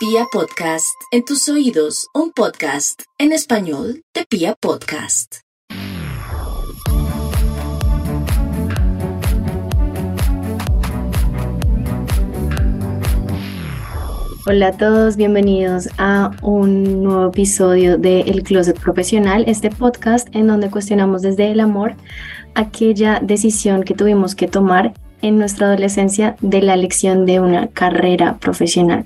Pia Podcast, en tus oídos, un podcast en español de Pia Podcast. Hola a todos, bienvenidos a un nuevo episodio de El Closet Profesional, este podcast en donde cuestionamos desde el amor aquella decisión que tuvimos que tomar en nuestra adolescencia de la elección de una carrera profesional.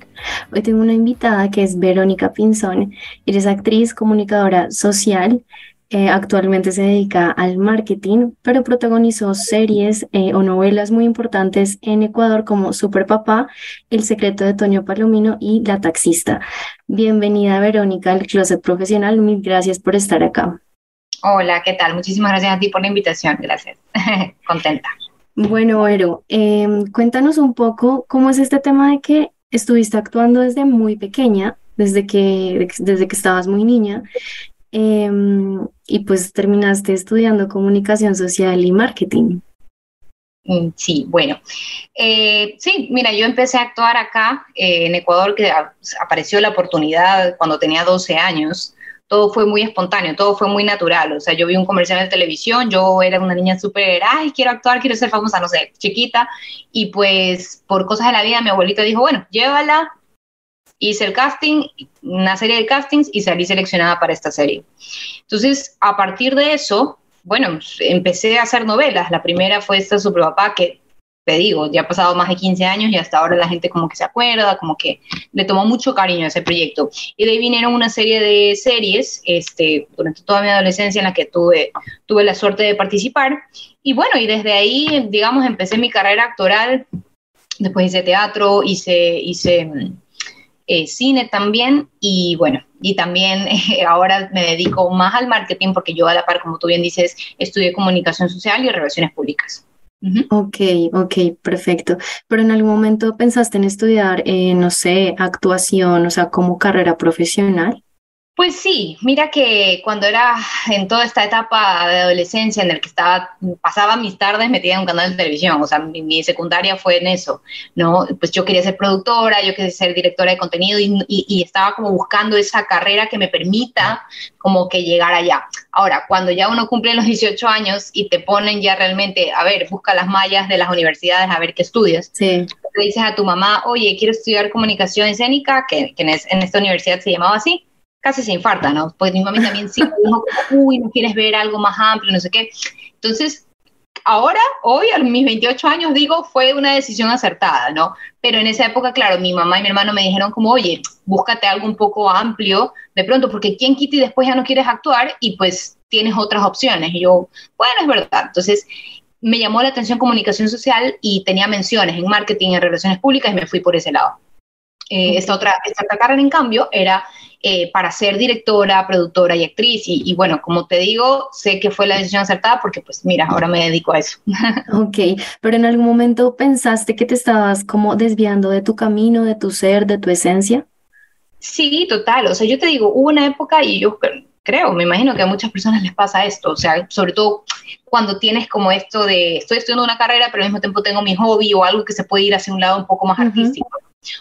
Hoy tengo una invitada que es Verónica Pinzón. Ella es actriz, comunicadora social. Eh, actualmente se dedica al marketing, pero protagonizó series eh, o novelas muy importantes en Ecuador como Super Papá, El secreto de Toño Palomino y La taxista. Bienvenida Verónica al Closet Profesional. Mil gracias por estar acá. Hola, ¿qué tal? Muchísimas gracias a ti por la invitación. Gracias. Contenta. Bueno, Vero, em, cuéntanos un poco cómo es este tema de que estuviste actuando desde muy pequeña, desde que, desde que estabas muy niña, em, y pues terminaste estudiando comunicación social y marketing. Mm, sí, bueno. Eh, sí, mira, yo empecé a actuar acá eh, en Ecuador, que apareció la oportunidad cuando tenía 12 años todo fue muy espontáneo, todo fue muy natural. O sea, yo vi un comercial de televisión, yo era una niña súper, ay, quiero actuar, quiero ser famosa, no sé, chiquita. Y pues por cosas de la vida, mi abuelita dijo, bueno, llévala. Hice el casting, una serie de castings y salí seleccionada para esta serie. Entonces, a partir de eso, bueno, empecé a hacer novelas. La primera fue esta Super Papá, que te digo, ya ha pasado más de 15 años y hasta ahora la gente como que se acuerda, como que le tomó mucho cariño a ese proyecto. Y de ahí vinieron una serie de series, este, durante toda mi adolescencia en la que tuve, tuve la suerte de participar. Y bueno, y desde ahí, digamos, empecé mi carrera actoral, después hice teatro, hice, hice eh, cine también y bueno, y también ahora me dedico más al marketing porque yo a la par, como tú bien dices, estudié comunicación social y relaciones públicas. Ok, ok, perfecto. Pero en algún momento pensaste en estudiar, eh, no sé, actuación, o sea, como carrera profesional. Pues sí, mira que cuando era en toda esta etapa de adolescencia en el que estaba, pasaba mis tardes metida en un canal de televisión, o sea, mi, secundaria fue en eso, ¿no? Pues yo quería ser productora, yo quería ser directora de contenido y, estaba como buscando esa carrera que me permita como que llegar allá. Ahora, cuando ya uno cumple los 18 años y te ponen ya realmente, a ver, busca las mallas de las universidades, a ver qué estudias. Sí. Le dices a tu mamá, oye, quiero estudiar comunicación escénica, que, que en esta universidad se llamaba así casi se infarta, ¿no? Pues mi mami también sí dijo, uy, no quieres ver algo más amplio, no sé qué. Entonces, ahora, hoy, a mis 28 años, digo, fue una decisión acertada, ¿no? Pero en esa época, claro, mi mamá y mi hermano me dijeron como, oye, búscate algo un poco amplio de pronto, porque quién quita y después ya no quieres actuar y pues tienes otras opciones. Y yo, bueno, es verdad. Entonces, me llamó la atención comunicación social y tenía menciones en marketing, en relaciones públicas y me fui por ese lado. Eh, esta, otra, esta otra carrera, en cambio, era eh, para ser directora, productora y actriz. Y, bueno, como te digo, sé que fue la decisión acertada porque pues mira, ahora me dedico a eso. Ok, pero en algún momento pensaste que te estabas como desviando de tu camino, de tu ser, de tu esencia. Sí, total. O sea, yo te digo, hubo una época y yo creo, me imagino que a muchas personas les pasa esto, o sea, sobre todo cuando tienes como esto de, estoy estudiando una carrera, pero al mismo tiempo tengo mi hobby o algo que se puede ir hacia un lado un poco más artístico.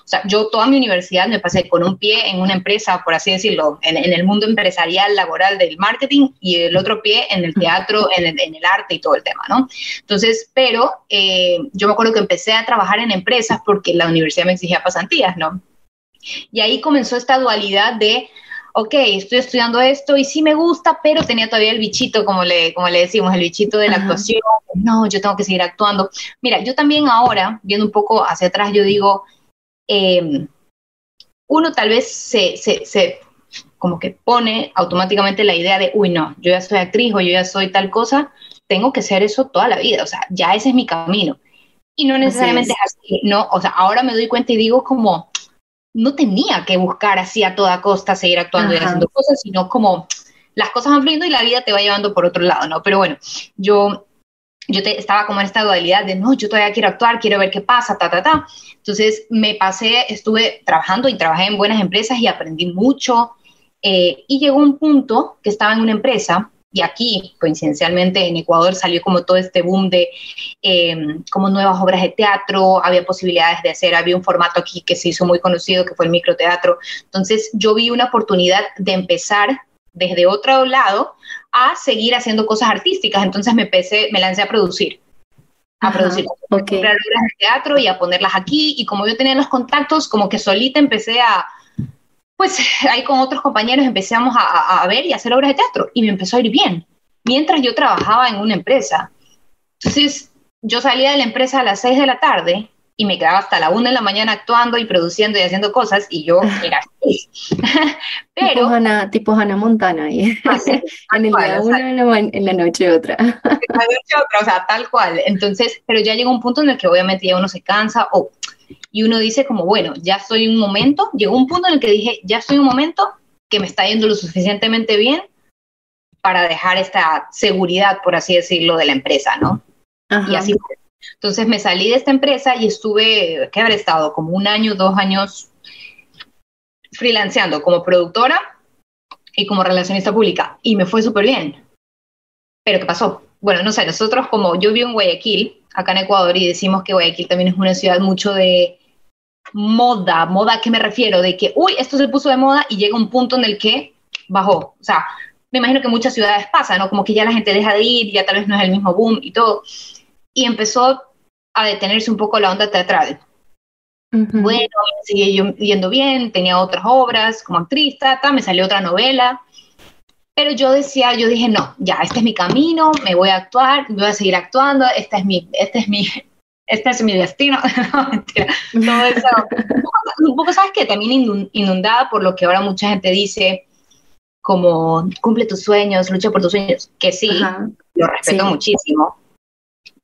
O sea, yo toda mi universidad me pasé con un pie en una empresa, por así decirlo, en, el mundo empresarial, laboral del marketing y el otro pie en el teatro, en el, arte y todo el tema, ¿no? Entonces, pero eh, yo me acuerdo que empecé a trabajar en empresas porque la universidad me exigía pasantías, ¿no? Y ahí comenzó esta dualidad de, ok, estoy estudiando esto y sí me gusta, pero tenía todavía el bichito, como le, como le decimos, el bichito de la actuación. No, yo tengo que seguir actuando. Mira, yo también ahora, viendo un poco hacia atrás, yo digo, Em, uno tal vez se, se, como que pone automáticamente la idea de, uy, no, yo ya soy actriz o yo ya soy tal cosa, tengo que ser eso toda la vida, o sea, ya ese es mi camino. Y no necesariamente es. así, no, o sea, ahora me doy cuenta y digo como, no tenía que buscar así a toda costa seguir actuando y haciendo cosas, sino como las cosas van fluyendo y la vida te va llevando por otro lado, ¿no? Pero bueno, yo yo estaba como en esta dualidad de, no, yo todavía quiero actuar, quiero ver qué pasa, ta, ta, ta. Entonces me pasé, estuve trabajando y trabajé en buenas empresas y aprendí mucho. Eh, y llegó un punto que estaba en una empresa y aquí, coincidencialmente, en Ecuador salió como todo este boom de em, como nuevas obras de teatro, había posibilidades de hacer, había un formato aquí que se hizo muy conocido, que fue el microteatro. Entonces yo vi una oportunidad de empezar desde otro lado a seguir haciendo cosas artísticas. Entonces me, empecé, me lancé a producir a producir obras de teatro y a ponerlas aquí. Y como yo tenía los contactos, como que solita empecé a, pues ahí con otros compañeros empezamos a, a, ver y hacer obras de teatro y me empezó a ir bien, mientras yo trabajaba en una empresa. Entonces, yo salía de la empresa a las 6 de la tarde y me quedaba hasta la 1 de la mañana actuando y produciendo y haciendo cosas y yo era feliz. Pero, tipo Hannah, tipo Hannah Montana, y en el día uno, en la, en la noche otra. en la noche otra, o sea, tal cual. Entonces, pero ya llegó un punto en el que obviamente ya uno se cansa o y uno dice como, bueno, ya estoy un momento, llegó un punto en el que dije, ya estoy un momento que me está yendo lo suficientemente bien para dejar esta seguridad, por así decirlo, de la empresa, ¿no? Y así fue. Entonces me salí de esta empresa y estuve, ¿qué habré estado? Como un año, dos años freelanceando como productora y como relacionista pública. Y me fue súper bien. Pero ¿qué pasó? Bueno, no sé, nosotros como yo vivo en Guayaquil, acá en Ecuador, y decimos que Guayaquil también es una ciudad mucho de moda. ¿Moda a qué me refiero? De que, uy, esto se puso de moda y llega un punto en el que bajó. O sea, me imagino que muchas ciudades pasa, ¿no? Como que ya la gente deja de ir, ya tal vez no es el mismo boom y todo. Y empezó a detenerse un poco la onda teatral. Bueno, sigue yendo bien, tenía otras obras como actriz, tata, me salió otra novela. Pero yo decía, yo dije, no, ya, este es mi camino, me voy a actuar, voy a seguir actuando, este es mi, este es mi, este es mi destino. no, mentira. Todo eso. un poco, ¿sabes qué? También inundada por lo que ahora mucha gente dice, como cumple tus sueños, lucha por tus sueños, que sí, lo respeto muchísimo.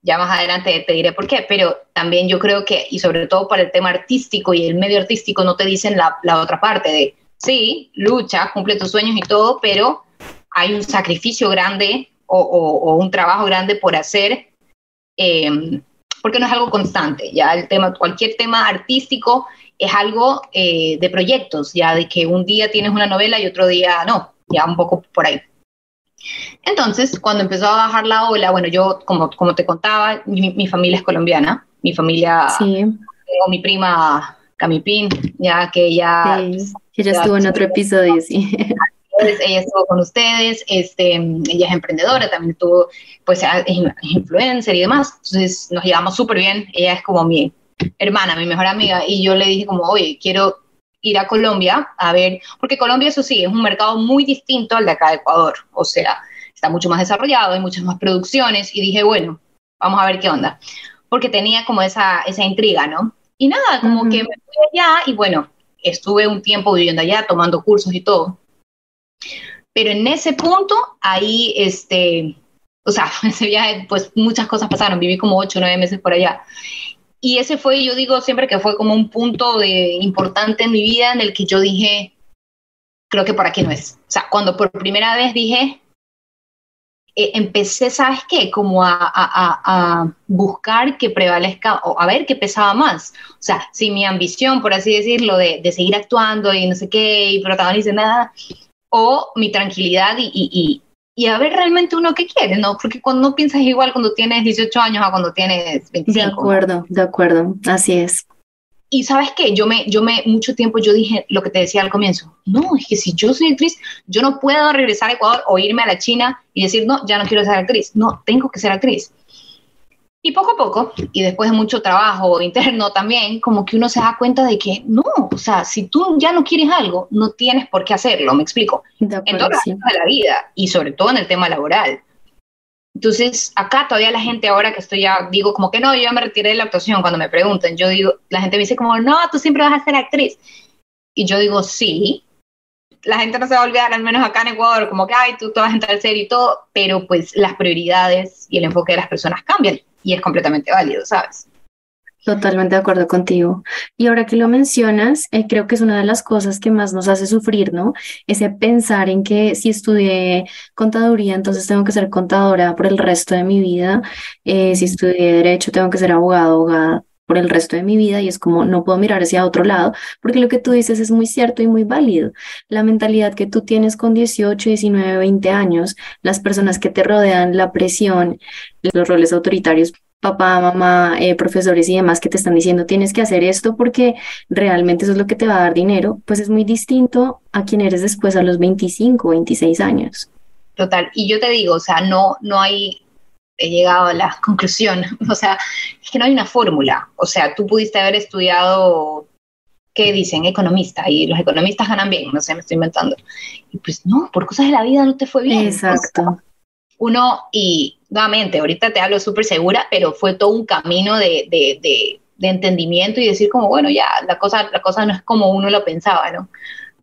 Ya más adelante te diré por qué, pero también yo creo que, y sobre todo para el tema artístico y el medio artístico, no te dicen la, la otra parte de, sí, lucha, cumple tus sueños y todo, pero hay un sacrificio grande o, o, un trabajo grande por hacer eh, porque no es algo constante, ya el tema, cualquier tema artístico es algo eh, de proyectos, ya de que un día tienes una novela y otro día no, ya un poco por ahí. Entonces, cuando empezó a bajar la ola, bueno, yo, como, como te contaba, mi, familia es colombiana, mi familia, sí. tengo mi prima Camipín, ya que ella... Sí, ella estuvo en otro episodio, sí. ella estuvo con ustedes, este, ella es emprendedora, también tuvo, pues, es influencer y demás, entonces nos llevamos súper bien, ella es como mi hermana, mi mejor amiga, y yo le dije como, oye, quiero ir a Colombia a ver, porque Colombia, eso sí, es un mercado muy distinto al de acá de Ecuador, o sea, está mucho más desarrollado, hay muchas más producciones, y dije, bueno, vamos a ver qué onda, porque tenía como esa, esa intriga, ¿no? Y nada, como que me fui allá y bueno, estuve un tiempo viviendo allá, tomando cursos y todo. Pero en ese punto, ahí, este, o sea, ese viaje, pues muchas cosas pasaron, viví como ocho o nueve meses por allá. Y ese fue, yo digo siempre que fue como un punto de, importante en mi vida en el que yo dije, creo que por aquí no es. O sea, cuando por primera vez dije, eh, empecé, ¿sabes qué? Como a, a, a, buscar que prevalezca, o a ver qué pesaba más. O sea, si mi ambición, por así decirlo, de, de seguir actuando y no sé qué, y protagonizar nada, o mi tranquilidad y, a ver realmente uno qué quiere, ¿no? Porque cuando no piensas igual cuando tienes 18 años a cuando tienes 25. De acuerdo, de acuerdo, así es. Y sabes qué, yo me, yo me, mucho tiempo yo dije lo que te decía al comienzo, no, es que si yo soy actriz, yo no puedo regresar a Ecuador o irme a la China y decir, no, ya no quiero ser actriz, no, tengo que ser actriz. Y poco a poco, y después de mucho trabajo interno también, como que uno se da cuenta de que no, o sea, si tú ya no quieres algo, no tienes por qué hacerlo, me explico. en todas las de la vida y sobre todo en el tema laboral. Entonces, acá todavía la gente ahora que estoy ya, digo como que no, yo ya me retiré de la actuación cuando me preguntan, yo digo, la gente me dice como, no, tú siempre vas a ser actriz. Y yo digo, sí, la gente no se va a olvidar, al menos acá en Ecuador, como que, ay, tú te vas a entrar al serio y todo, pero pues las prioridades y el enfoque de las personas cambian y es completamente válido, ¿sabes? Totalmente de acuerdo contigo. Y ahora que lo mencionas, eh, creo que es una de las cosas que más nos hace sufrir, ¿no? Ese pensar en que si estudié contaduría, entonces tengo que ser contadora por el resto de mi vida. Eh, si estudié derecho, tengo que ser abogado, abogada por el resto de mi vida y es como no puedo mirar hacia otro lado, porque lo que tú dices es muy cierto y muy válido. La mentalidad que tú tienes con 18, 19, 20 años, las personas que te rodean, la presión, los roles autoritarios papá, mamá, eh, profesores y demás que te están diciendo tienes que hacer esto porque realmente eso es lo que te va a dar dinero, pues es muy distinto a quien eres después a los 25, 26 años. Total, y yo te digo, o sea, no, no hay, he llegado a la conclusión, o sea, es que no hay una fórmula, o sea, tú pudiste haber estudiado, ¿qué dicen? Economista, y los economistas ganan bien, no sé, me estoy inventando. Y pues no, por cosas de la vida no te fue bien. Exacto. uno, y nuevamente, ahorita te hablo súper segura, pero fue todo un camino de, de, de, de, entendimiento y decir como, bueno, ya, la cosa, la cosa no es como uno lo pensaba, ¿no?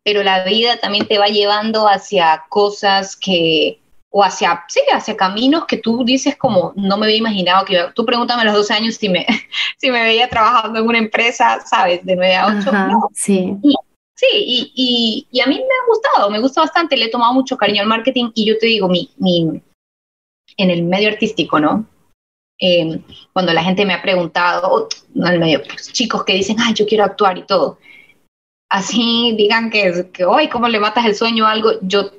Pero la vida también te va llevando hacia cosas que, o hacia, sí, hacia caminos que tú dices como, no me había imaginado que iba, tú pregúntame a los 12 años si me, si me veía trabajando en una empresa, ¿sabes? De 9 a 8. Ajá, no. Sí. Y, sí, y, y, y, a mí me ha gustado, me gusta bastante, le he tomado mucho cariño al marketing y yo te digo, mi, mi, en el medio artístico, ¿no? Eh, cuando la gente me ha preguntado, no el medio, pues, chicos que dicen, ay, yo quiero actuar y todo, así digan que, que hoy, ¿cómo le matas el sueño o algo? Yo,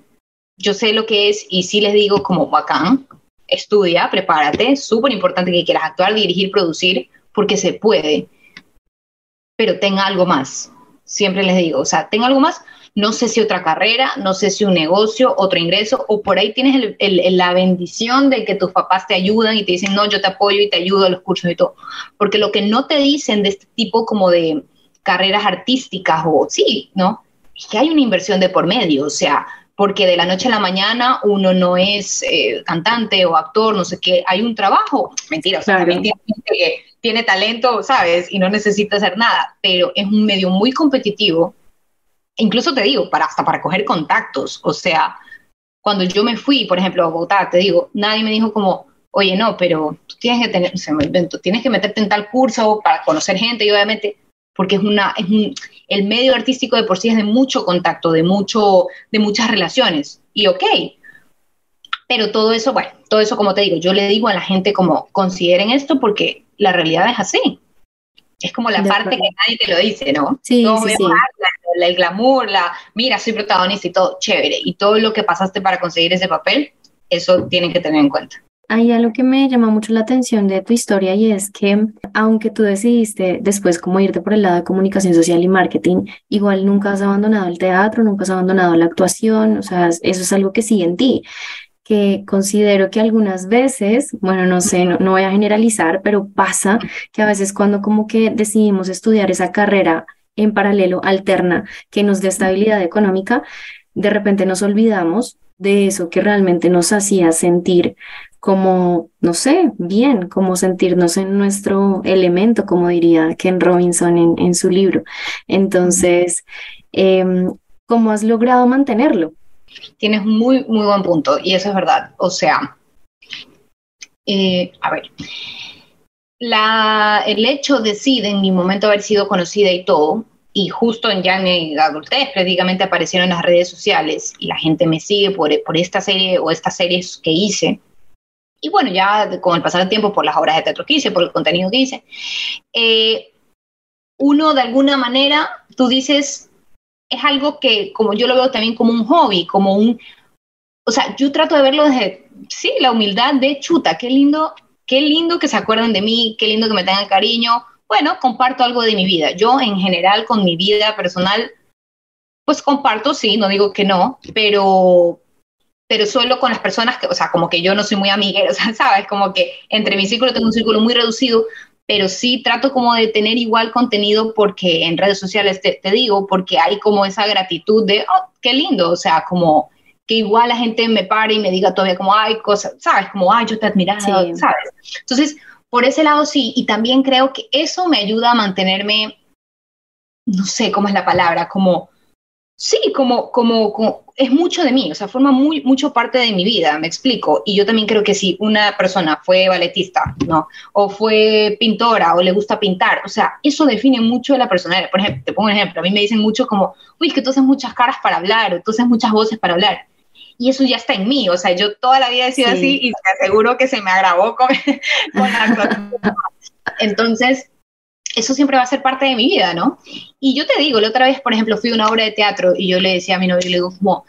yo sé lo que es y sí les digo como bacán, estudia, prepárate, súper importante que quieras actuar, dirigir, producir, porque se puede, pero tenga algo más, siempre les digo, o sea, tenga algo más, no sé si otra carrera, no sé si un negocio, otro ingreso, o por ahí tienes la bendición de que tus papás te ayudan y te dicen, no, yo te apoyo y te ayudo a los cursos y todo. Porque lo que no te dicen de este tipo como de carreras artísticas o sí, ¿no? Es que hay una inversión de por medio, o sea, porque de la noche a la mañana uno no es eh, cantante o actor, no sé qué, hay un trabajo, mentira, o sea, claro. también tiene tiene talento, ¿sabes? Y no necesita hacer nada, pero es un medio muy competitivo incluso te digo, para, hasta para coger contactos, o sea, cuando yo me fui, por ejemplo, a Bogotá, te digo, nadie me dijo como, oye, no, pero tú tienes que tener, se me invento, tienes que meterte en tal curso para conocer gente y obviamente, porque es una, es un, el medio artístico de por sí es de mucho contacto, de mucho, de muchas relaciones, y ok, pero todo eso, bueno, todo eso como te digo, yo le digo a la gente como, consideren esto porque la realidad es así. Es como la de parte acuerdo. que nadie te lo dice, ¿no? Sí, Todos sí, vemos sí. La, el glamour, la, mira, soy protagonista y todo, chévere. Y todo lo que pasaste para conseguir ese papel, eso tienen que tener en cuenta. Hay algo que me llama mucho la atención de tu historia y es que aunque tú decidiste después como irte por el lado de comunicación social y marketing, igual nunca has abandonado el teatro, nunca has abandonado la actuación, o sea, eso es algo que sigue en ti que considero que algunas veces, bueno, no sé, no, no, voy a generalizar, pero pasa que a veces cuando como que decidimos estudiar esa carrera en paralelo, alterna, que nos dé estabilidad económica, de repente nos olvidamos de eso que realmente nos hacía sentir como, no sé, bien, como sentirnos en nuestro elemento, como diría Ken Robinson en, en su libro. Entonces, eh, ¿cómo has logrado mantenerlo? Tienes muy, muy buen punto y eso es verdad. O sea, eh, a ver, la, el hecho de sí, de en mi momento haber sido conocida y todo, y justo en ya mi adultez prácticamente aparecieron las redes sociales y la gente me sigue por, por esta serie o estas series que hice. Y bueno, ya con el pasar del tiempo, por las obras de teatro que hice, por el contenido que hice, eh, uno de alguna manera, tú dices, es algo que como yo lo veo también como un hobby, como un, o sea, yo trato de verlo desde, sí, la humildad de chuta, qué lindo, qué lindo que se acuerden de mí, qué lindo que me tengan cariño. Bueno, comparto algo de mi vida. Yo en general con mi vida personal, pues comparto, sí, no digo que no, pero pero solo con las personas que, o sea, como que yo no soy muy amiguera, o sea, sabes, como que entre mi círculo tengo un círculo muy reducido, pero sí trato como de tener igual contenido porque en redes sociales te, te, digo, porque hay como esa gratitud de, oh, qué lindo, o sea, como que igual la gente me pare y me diga todavía como, ay, cosas, ¿sabes? Como, ay, yo te admiraba, sí. ¿sabes? Entonces, por ese lado sí, y también creo que eso me ayuda a mantenerme, no sé cómo es la palabra, como, sí, como, como, como es mucho de mí, o sea, forma muy, mucho parte de mi vida, me explico. Y yo también creo que si una persona fue balletista, ¿no? O fue pintora, o le gusta pintar, o sea, eso define mucho de la personalidad. Por ejemplo, te pongo un ejemplo, a mí me dicen mucho como, uy, es que tú haces muchas caras para hablar, o tú haces muchas voces para hablar. Y eso ya está en mí, o sea, yo toda la vida he sido sí. así y te aseguro que se me agravó con, con la. Entonces, eso siempre va a ser parte de mi vida, ¿no? Y yo te digo, la otra vez, por ejemplo, fui a una obra de teatro y yo le decía a mi novio, le digo, como,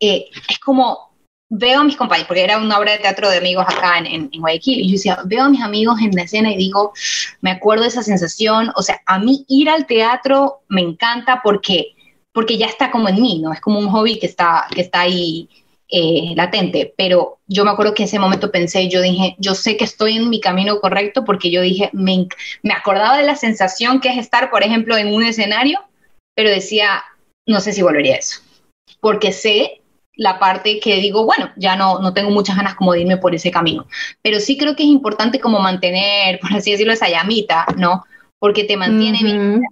eh, es como, veo a mis compañeros, porque era una obra de teatro de amigos acá en, en, Guayaquil, y yo decía, veo a mis amigos en la escena y digo, me acuerdo de esa sensación, o sea, a mí ir al teatro me encanta porque, porque ya está como en mí, ¿no? Es como un hobby que está, que está ahí eh, latente, pero yo me acuerdo que ese momento pensé, yo dije, yo sé que estoy en mi camino correcto porque yo dije, me, me acordaba de la sensación que es estar, por ejemplo, en un escenario, pero decía, no sé si volvería a eso, porque sé la parte que digo, bueno, ya no, no tengo muchas ganas como de irme por ese camino, pero sí creo que es importante como mantener, por así decirlo, esa llamita, ¿no? Porque te mantiene bien.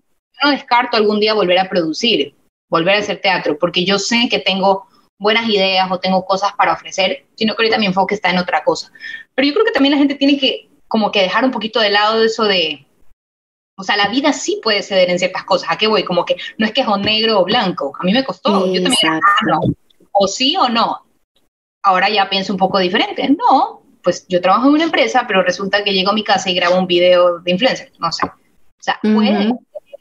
no descarto algún día volver a producir, volver a hacer teatro, porque yo sé que tengo buenas ideas o tengo cosas para ofrecer, sino que ahorita mi enfoque está en otra cosa. Pero yo creo que también la gente tiene que como que dejar un poquito de lado eso de, o sea, la vida sí puede ceder en ciertas cosas. ¿A qué voy? Como que no es que es o negro o blanco. A mí me costó. Yo también era, ah, no. O sí o no. Ahora ya pienso un poco diferente. No, pues yo trabajo en una empresa, pero resulta que llego a mi casa y grabo un video de influencer. No sé. O sea, puede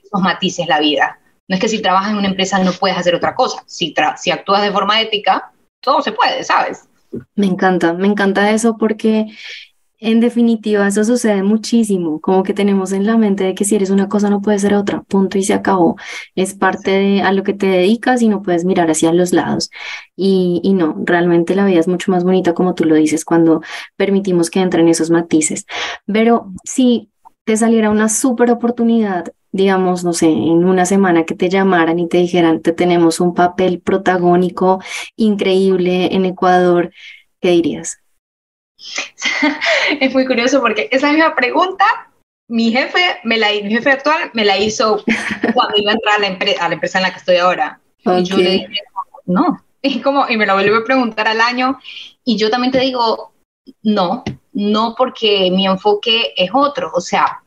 esos matices la vida. No es que si trabajas en una empresa no puedes hacer otra cosa. Si, si actúas de forma ética, todo se puede, ¿sabes? Me encanta, me encanta eso porque en definitiva eso sucede muchísimo, como que tenemos en la mente de que si eres una cosa no puedes ser otra, punto y se acabó. Es parte de a lo que te dedicas y no puedes mirar hacia los lados. Y, y no, realmente la vida es mucho más bonita como tú lo dices cuando permitimos que entren esos matices. Pero si te saliera una súper oportunidad digamos, no sé, en una semana que te llamaran y te dijeran, te tenemos un papel protagónico increíble en Ecuador, ¿qué dirías? Es muy curioso porque esa misma pregunta, mi jefe, me la, mi jefe actual me la hizo cuando iba a entrar a la, empresa, a la empresa en la que estoy ahora. Y yo le dije, no, y, como, y me lo volvió a preguntar al año. Y yo también te digo, no, no porque mi enfoque es otro. O sea,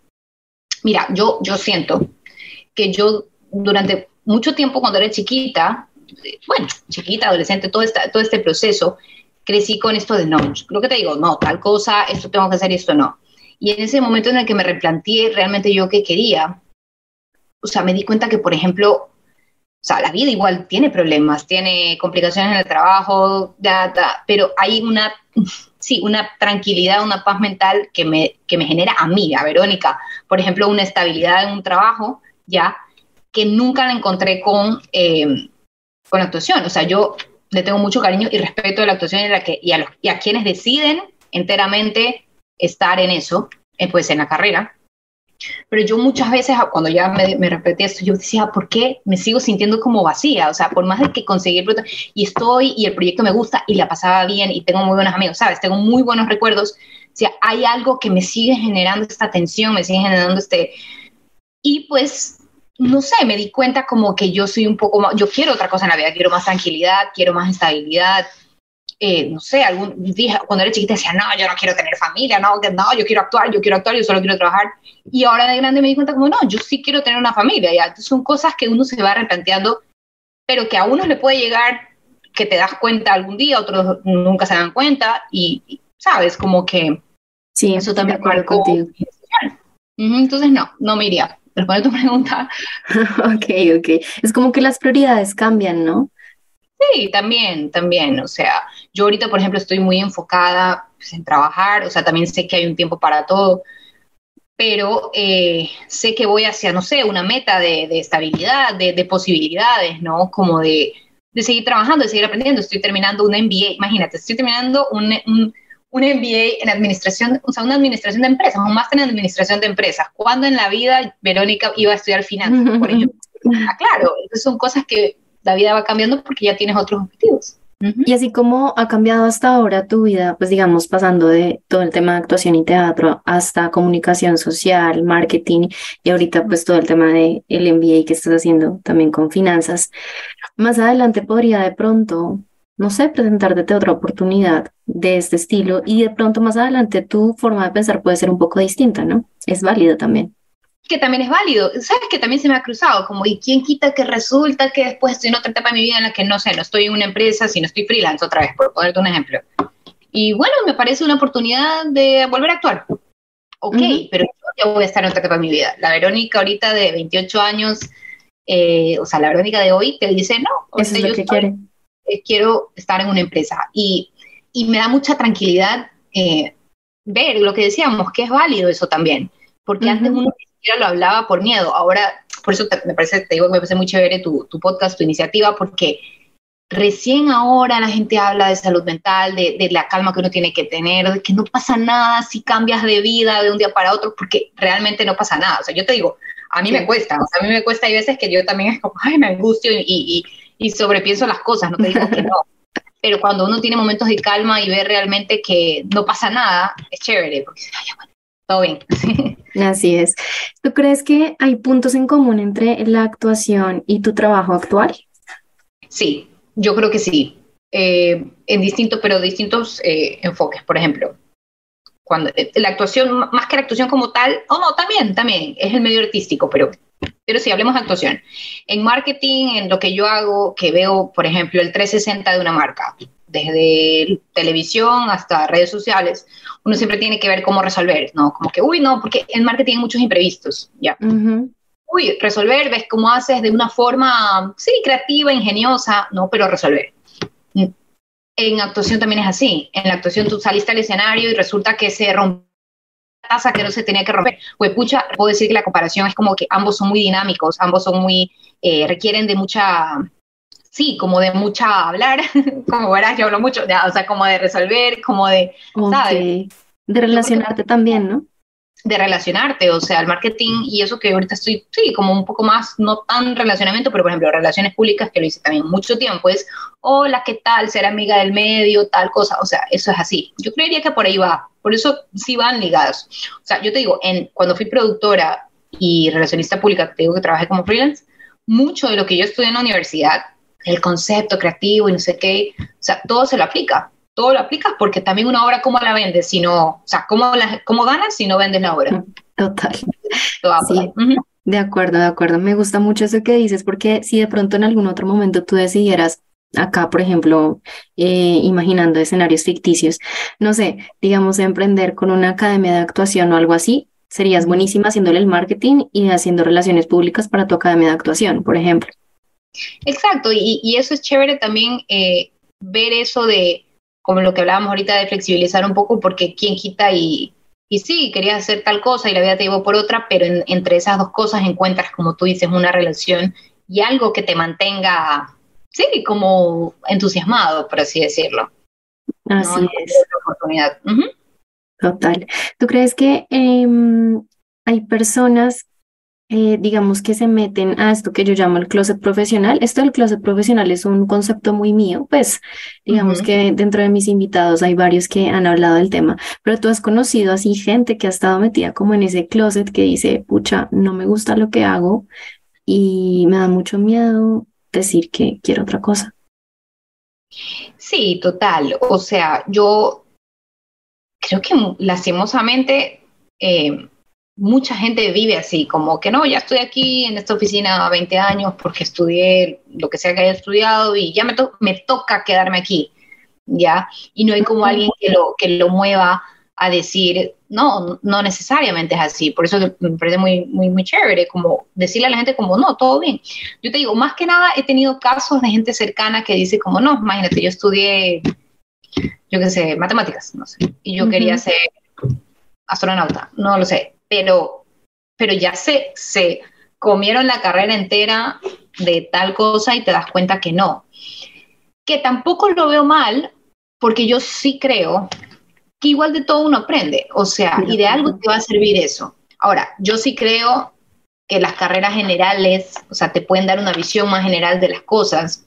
Mira, yo, yo siento que yo durante mucho tiempo cuando era chiquita, bueno, chiquita, adolescente, todo, esta, todo este proceso, crecí con esto de no, creo que te digo, no, tal cosa, esto tengo que hacer esto no. Y en ese momento en el que me replanteé realmente yo qué quería, o sea, me di cuenta que, por ejemplo, o sea, la vida igual tiene problemas, tiene complicaciones en el trabajo, pero hay una sí, una tranquilidad, una paz mental que me, que me genera a mí, a Verónica. Por ejemplo, una estabilidad en un trabajo, ya, que nunca la encontré con, eh, con la actuación. O sea, yo le tengo mucho cariño y respeto a la actuación y a, la que, y a, los, y a quienes deciden enteramente estar en eso, eh, pues en la carrera. Pero yo muchas veces, cuando ya me, me, repetí esto, yo decía, ¿por qué me sigo sintiendo como vacía? O sea, por más de que conseguí y estoy y el proyecto me gusta y la pasaba bien y tengo muy buenos amigos, ¿sabes? Tengo muy buenos recuerdos. O sea, hay algo que me sigue generando esta tensión, me sigue generando este... Y pues, no sé, me di cuenta como que yo soy un poco más, yo quiero otra cosa en la vida, quiero más tranquilidad, quiero más estabilidad, eh, no sé, algún día cuando era chiquita decía, no, yo no quiero tener familia, no, no, yo quiero actuar, yo quiero actuar, yo solo quiero trabajar. Y ahora de grande me di cuenta como, no, yo sí quiero tener una familia, ya. son cosas que uno se va replanteando, pero que a uno le puede llegar que te das cuenta algún día, otros nunca se dan cuenta y, sabes, como que sí, eso también acuerdo contigo. Entonces no, no me iría. Responde tu pregunta. ok, ok. Es como que las prioridades cambian, ¿no? Sí, también, también. O sea, yo ahorita, por ejemplo, estoy muy enfocada pues, en trabajar, o sea, también sé que hay un tiempo para todo, pero eh, sé que voy hacia, no sé, una meta de, estabilidad, de, posibilidades, ¿no? Como de, de, seguir trabajando, de seguir aprendiendo. Estoy terminando un MBA, imagínate, estoy terminando un, un, un MBA en administración, o sea, una administración de empresas, un máster en administración de empresas. ¿Cuándo en la vida Verónica iba a estudiar finanzas, por ejemplo? Ah, claro, son cosas que la vida va cambiando porque ya tienes otros objetivos. Y así como ha cambiado hasta ahora tu vida, pues digamos, pasando de todo el tema de actuación y teatro hasta comunicación social, marketing y ahorita pues todo el tema de el MBA que estás haciendo también con finanzas, más adelante podría de pronto, no sé, presentarte otra oportunidad de este estilo y de pronto más adelante tu forma de pensar puede ser un poco distinta, ¿no? Es válido también que también es válido. ¿Sabes que también se me ha cruzado? Como, ¿y quién quita que resulta que después estoy en otra etapa de mi vida en la que no sé, no estoy en una empresa, sino estoy freelance otra vez, por ponerte un ejemplo? Y bueno, me parece una oportunidad de volver a actuar. Ok, pero yo yo voy a estar en otra etapa de mi vida. La Verónica ahorita de 28 años, eh, o sea, la Verónica de hoy te dice, no, Eso es lo que quiere. Eh, quiero estar en una empresa. Y, y me da mucha tranquilidad eh, ver lo que decíamos, que es válido eso también, porque antes uno siquiera lo hablaba por miedo, ahora, por eso me parece, te digo que me parece muy chévere tu, tu podcast, tu iniciativa, porque recién ahora la gente habla de salud mental, de, de, la calma que uno tiene que tener, de que no pasa nada si cambias de vida de un día para otro, porque realmente no pasa nada. O sea, yo te digo, a mí sí. me cuesta, o sea, a mí me cuesta, hay veces que yo también es como, ay, me angustio y, y, y sobrepienso las cosas, no te digo que no. Pero cuando uno tiene momentos de calma y ve realmente que no pasa nada, es chévere, porque ay, bueno, todo bien. Así es. ¿Tú crees que hay puntos en común entre la actuación y tu trabajo actual? Sí, yo creo que sí, eh, en distintos, pero distintos eh, enfoques. Por ejemplo, cuando eh, la actuación, más que la actuación como tal, o oh, no, también, también, es el medio artístico, pero, pero sí, hablemos de actuación. En marketing, en lo que yo hago, que veo, por ejemplo, el 360 de una marca, desde televisión hasta redes sociales, uno siempre tiene que ver cómo resolver, ¿no? Como que, uy, no, porque en marketing hay muchos imprevistos, ¿ya? Uh -huh uy, resolver, ves cómo haces de una forma, sí, creativa, ingeniosa, no, pero resolver. En actuación también es así. En la actuación tú saliste al escenario y resulta que se rompe la taza que no se tenía que romper. Pues pucha, puedo decir que la comparación es como que ambos son muy dinámicos, ambos son muy, eh, requieren de mucha, sí, como de mucha hablar, como verás, yo hablo mucho, o sea, como de resolver, como de, okay. ¿sabes? De relacionarte también, ¿no? de relacionarte, o sea, el marketing y eso que ahorita estoy, sí, como un poco más, no tan relacionamiento, pero por ejemplo, relaciones públicas, que lo hice también mucho tiempo, es, hola, ¿qué tal? Ser amiga del medio, tal cosa, o sea, eso es así. Yo creería que por ahí va, por eso sí van ligados. O sea, yo te digo, en, cuando fui productora y relacionista pública, te digo que trabajé como freelance, mucho de lo que yo estudié en la universidad, el concepto creativo y no sé qué, o sea, todo se lo aplica todo lo aplicas porque también una obra, ¿cómo la vendes? Si no, o sea, ¿cómo, la, cómo ganas si no vendes la obra? Total. Sí, uh -huh. De acuerdo, de acuerdo. Me gusta mucho eso que dices porque si de pronto en algún otro momento tú decidieras acá, por ejemplo, eh, imaginando escenarios ficticios, no sé, digamos, emprender con una academia de actuación o algo así, serías buenísima haciéndole el marketing y haciendo relaciones públicas para tu academia de actuación, por ejemplo. Exacto, y, y eso es chévere también eh, ver eso de, como lo que hablábamos ahorita de flexibilizar un poco, porque quién quita y, y sí, querías hacer tal cosa y la vida te llevó por otra, pero en, entre esas dos cosas encuentras, como tú dices, una relación y algo que te mantenga, sí, como entusiasmado, por así decirlo. Así ¿no? es. Oportunidad. Uh -huh. Total. ¿Tú crees que eh, hay personas eh, digamos que se meten a esto que yo llamo el closet profesional. Esto del closet profesional es un concepto muy mío, pues digamos uh -huh. que dentro de mis invitados hay varios que han hablado del tema, pero tú has conocido así gente que ha estado metida como en ese closet que dice, pucha, no me gusta lo que hago y me da mucho miedo decir que quiero otra cosa. Sí, total. O sea, yo creo que lastimosamente... Eh, mucha gente vive así, como que no, ya estoy aquí en esta oficina 20 años porque estudié lo que sea que haya estudiado y ya me, to me toca quedarme aquí, ¿ya? Y no hay como alguien que lo, que lo mueva a decir, no, no necesariamente es así, por eso me parece muy, muy, muy chévere, como decirle a la gente como, no, todo bien. Yo te digo, más que nada he tenido casos de gente cercana que dice como, no, imagínate, yo estudié, yo qué sé, matemáticas, no sé, y yo uh -huh. quería ser astronauta, no lo sé, pero, pero ya se, se comieron la carrera entera de tal cosa y te das cuenta que no. Que tampoco lo veo mal, porque yo sí creo que igual de todo uno aprende, o sea, y de algo te va a servir eso. Ahora, yo sí creo que las carreras generales, o sea, te pueden dar una visión más general de las cosas,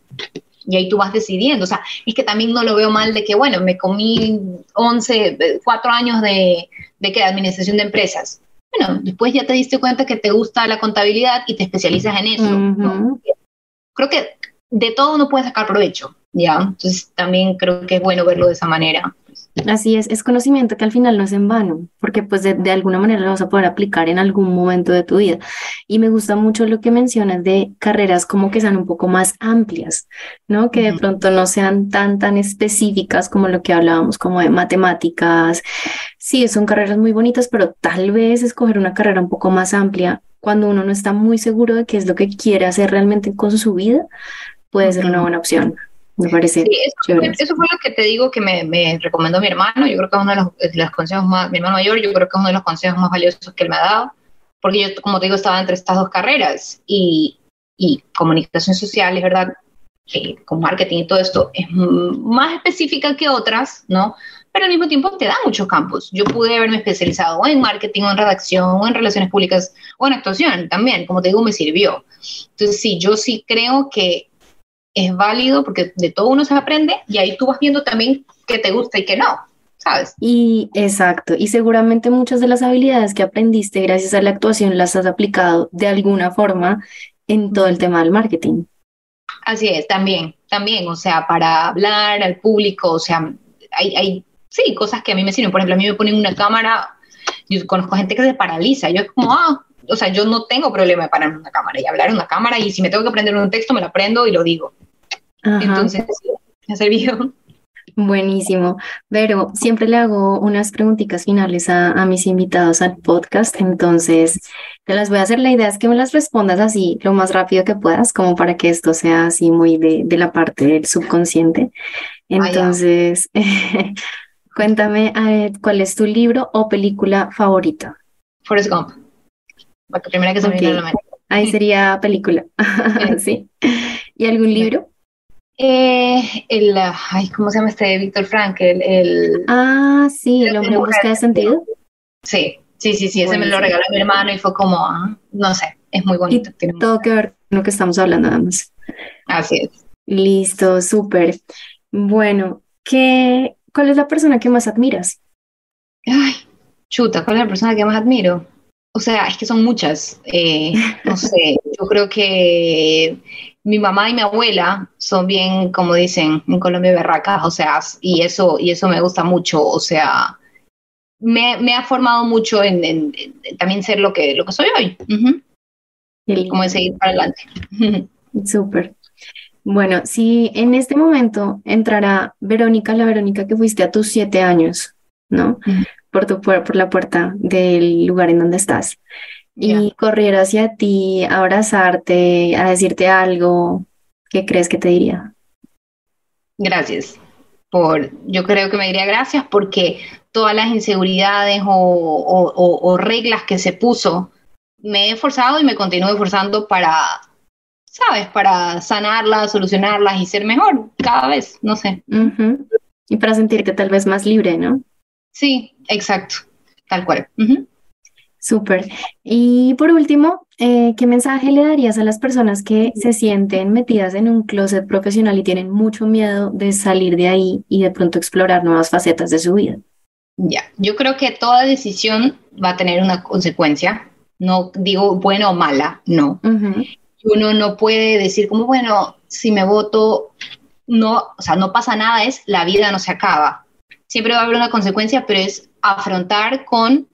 y ahí tú vas decidiendo. O sea, es que también no lo veo mal de que, bueno, me comí 11, 4 años de, de, ¿qué? administración de empresas bueno, después ya te diste cuenta que te gusta la contabilidad y te especializas en eso. Uh -huh. ¿no? Creo que de todo uno puede sacar provecho, ¿ya? Entonces también creo que es bueno verlo de esa manera. Así es, es conocimiento que al final no es en vano, porque pues de, de, alguna manera lo vas a poder aplicar en algún momento de tu vida. Y me gusta mucho lo que mencionas de carreras como que sean un poco más amplias, ¿no? Que de pronto no sean tan, tan específicas como lo que hablábamos, como de matemáticas. Sí, son carreras muy bonitas, pero tal vez escoger una carrera un poco más amplia cuando uno no está muy seguro de qué es lo que quiere hacer realmente con su vida, puede ser una buena opción. Me parece. Sí, eso, fue, eso, fue, lo que te digo que me, me, recomendó mi hermano. Yo creo que es uno de los, de los, consejos más, mi hermano mayor, yo creo que es uno de los consejos más valiosos que él me ha dado. Porque yo, como te digo, estaba entre estas dos carreras y, y comunicación social, es verdad, que con marketing y todo esto es más específica que otras, ¿no? Pero al mismo tiempo te da muchos campos. Yo pude haberme especializado o en marketing, o en redacción, o en relaciones públicas, o en actuación también. Como te digo, me sirvió. Entonces, sí, yo sí creo que es válido porque de todo uno se aprende y ahí tú vas viendo también qué te gusta y qué no, ¿sabes? Y exacto, y seguramente muchas de las habilidades que aprendiste gracias a la actuación las has aplicado de alguna forma en todo el tema del marketing. Así es, también, también, o sea, para hablar al público, o sea, hay, hay sí, cosas que a mí me sirven. Por ejemplo, a mí me ponen una cámara, yo conozco gente que se paraliza, yo es como, ah, o sea, yo no tengo problema de parar una cámara y hablar en una cámara y si me tengo que aprender un texto, me lo aprendo y lo digo. Entonces, me ha servido. Buenísimo. Pero siempre le hago unas preguntitas finales a, a, mis invitados al podcast, entonces te las voy a hacer. La idea es que me las respondas así lo más rápido que puedas, como para que esto sea así muy de, de la parte del subconsciente. Entonces, cuéntame cuál es tu libro o película favorita. Forrest Gump. La primera que se okay. me viene a la mente. Ahí sería película. sí. ¿Y algún libro? Eh, el, ay, ¿cómo se llama este? Víctor Frank, el, el, Ah, sí, el hombre en busca de sentido. Sí, sí, sí, sí, ese me lo regaló mi hermano y fue como, ah, no sé, es muy bonito. Y todo que ver con lo que estamos hablando nada más. Así es. Listo, súper. Bueno, ¿qué, ¿cuál es la persona que más admiras? Ay, chuta, ¿cuál es la persona que más admiro? O sea, es que son muchas. Eh, no sé, yo creo que mi mamá y mi abuela son bien, como dicen en Colombia, berracas, o sea, y eso, y eso me gusta mucho, o sea, me, me ha formado mucho en, en, en, también ser lo que, lo que soy hoy. Uh -huh. Y como en seguir para adelante. Súper. Bueno, si en este momento entrará Verónica, la Verónica que fuiste a tus siete años, ¿no? Uh -huh. Por, tu, por la puerta del lugar en donde estás y yeah. corriera hacia ti, a abrazarte, a decirte algo, ¿qué crees que te diría? Gracias. Por, yo creo que me diría gracias porque todas las inseguridades o, o, o, o reglas que se puso, me he esforzado y me continúo esforzando para, ¿sabes? Para sanarlas, solucionarlas y ser mejor cada vez, no sé. Uh -huh. Y para sentirte tal vez más libre, ¿no? Sí, exacto, tal cual. Uh -huh. Súper. Y por último, eh, ¿qué mensaje le darías a las personas que se sienten metidas en un closet profesional y tienen mucho miedo de salir de ahí y de pronto explorar nuevas facetas de su vida? Ya, yo creo que toda decisión va a tener una consecuencia. No digo buena o mala, no. Uh -huh. Uno no puede decir como, bueno, si me voto, no, o sea, no pasa nada, es la vida no se acaba. Siempre va a haber una consecuencia, pero es afrontar con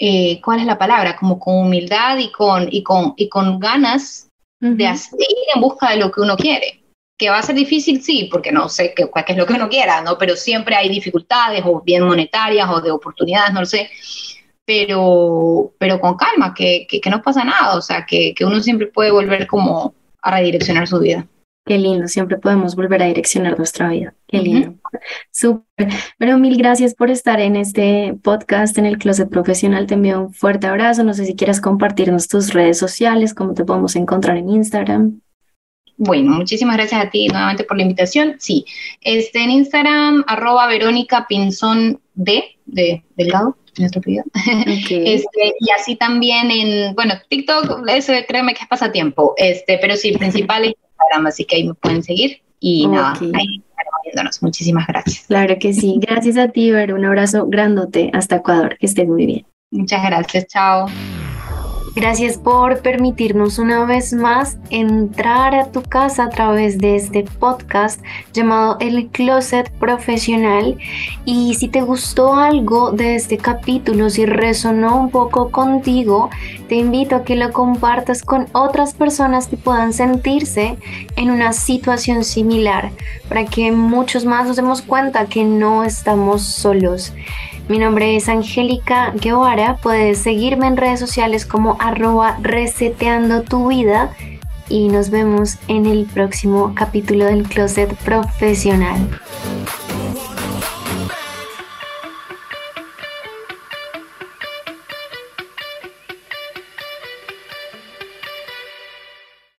eh, ¿cuál es la palabra? Como con humildad y con, y con, y con ganas uh -huh. de, hacer, de, ir en busca de lo que uno quiere. Que va a ser difícil, sí, porque no sé qué, qué es lo que uno quiera, ¿no? Pero siempre hay dificultades, o bien monetarias, o de oportunidades, no lo sé. Pero, pero con calma, que, que, que no pasa nada, o sea, que, que uno siempre puede volver como a redireccionar su vida. Qué lindo, siempre podemos volver a direccionar nuestra vida. Qué lindo. Uh -huh. Súper. Pero mil gracias por estar en este podcast en el Closet Profesional. Te envío un fuerte abrazo. No sé si quieras compartirnos tus redes sociales, cómo te podemos encontrar en Instagram. Bueno, muchísimas gracias a ti nuevamente por la invitación. Sí, este, en Instagram, arroba Verónica Pinzón D, de Delgado, nuestro apellido. Okay. Este, y así también en, bueno, TikTok, créeme que es pasatiempo, este, pero sí, principal Instagram, así que ahí me pueden seguir. Y okay. nada, ahí viéndonos. Muchísimas gracias. Claro que sí. Gracias a ti, Ver. Un abrazo grandote hasta Ecuador. Que estés muy bien. Muchas gracias. Chao. Gracias por permitirnos una vez más entrar a tu casa a través de este podcast llamado El Closet Profesional. Y si te gustó algo de este capítulo, si resonó un poco contigo, te invito a que lo compartas con otras personas que puedan sentirse en una situación similar, para que muchos más nos demos cuenta que no estamos solos. Mi nombre es Angélica Guevara. Puedes seguirme en redes sociales como arroba reseteando tu vida y nos vemos en el próximo capítulo del Closet Profesional.